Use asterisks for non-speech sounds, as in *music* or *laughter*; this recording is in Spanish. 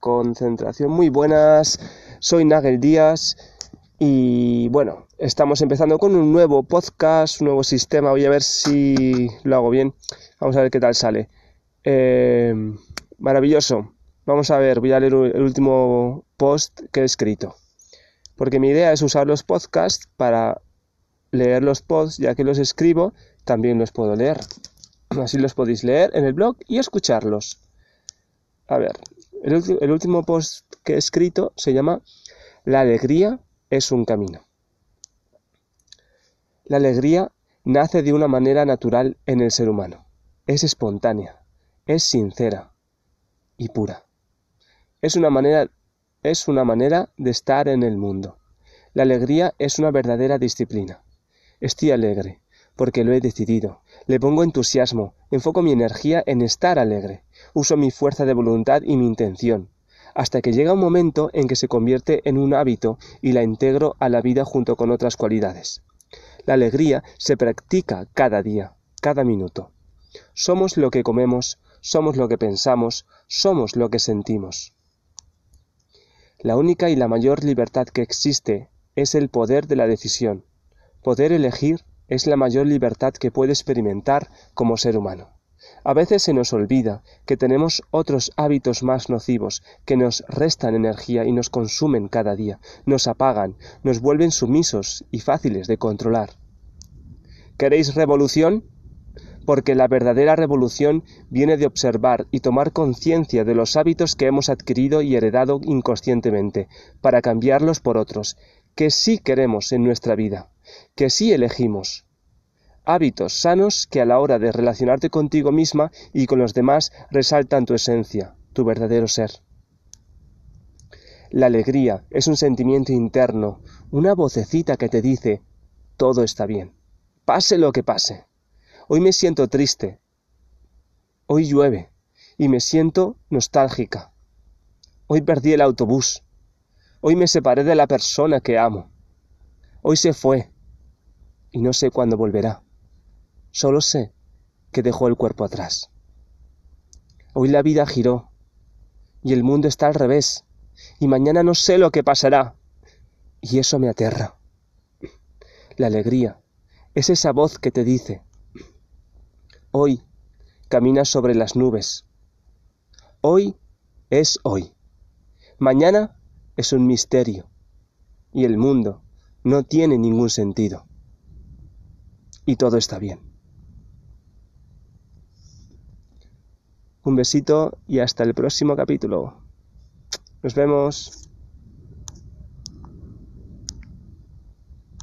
concentración. Muy buenas, soy Nagel Díaz y bueno, estamos empezando con un nuevo podcast, un nuevo sistema. Voy a ver si lo hago bien. Vamos a ver qué tal sale. Eh, maravilloso. Vamos a ver, voy a leer el último post que he escrito. Porque mi idea es usar los podcasts para leer los posts, ya que los escribo, también los puedo leer. *clears throat* Así los podéis leer en el blog y escucharlos. A ver, el, último post que he escrito se llama La alegría es un camino. La alegría nace de una manera natural en el ser humano. Es espontánea, es sincera y pura. Es una manera, es una manera de estar en el mundo. La alegría es una verdadera disciplina. Estoy alegre, porque lo he decidido. Le pongo entusiasmo, enfoco mi energía en estar alegre, uso mi fuerza de voluntad y mi intención, hasta que llega un momento en que se convierte en un hábito y la integro a la vida junto con otras cualidades. La alegría se practica cada día, cada minuto. Somos lo que comemos, somos lo que pensamos, somos lo que sentimos. La única y la mayor libertad que existe es el poder de la decisión, poder elegir es la mayor libertad que puede experimentar como ser humano. A veces se nos olvida que tenemos otros hábitos más nocivos que nos restan energía y nos consumen cada día, nos apagan, nos vuelven sumisos y fáciles de controlar. ¿Queréis revolución? Porque la verdadera revolución viene de observar y tomar conciencia de los hábitos que hemos adquirido y heredado inconscientemente, para cambiarlos por otros, que sí queremos en nuestra vida que sí elegimos. Hábitos sanos que a la hora de relacionarte contigo misma y con los demás resaltan tu esencia, tu verdadero ser. La alegría es un sentimiento interno, una vocecita que te dice todo está bien, pase lo que pase. Hoy me siento triste, hoy llueve y me siento nostálgica. Hoy perdí el autobús, hoy me separé de la persona que amo, hoy se fue, y no sé cuándo volverá. Solo sé que dejó el cuerpo atrás. Hoy la vida giró y el mundo está al revés y mañana no sé lo que pasará y eso me aterra. La alegría es esa voz que te dice, hoy caminas sobre las nubes, hoy es hoy, mañana es un misterio y el mundo no tiene ningún sentido y todo está bien. Un besito y hasta el próximo capítulo. Nos vemos.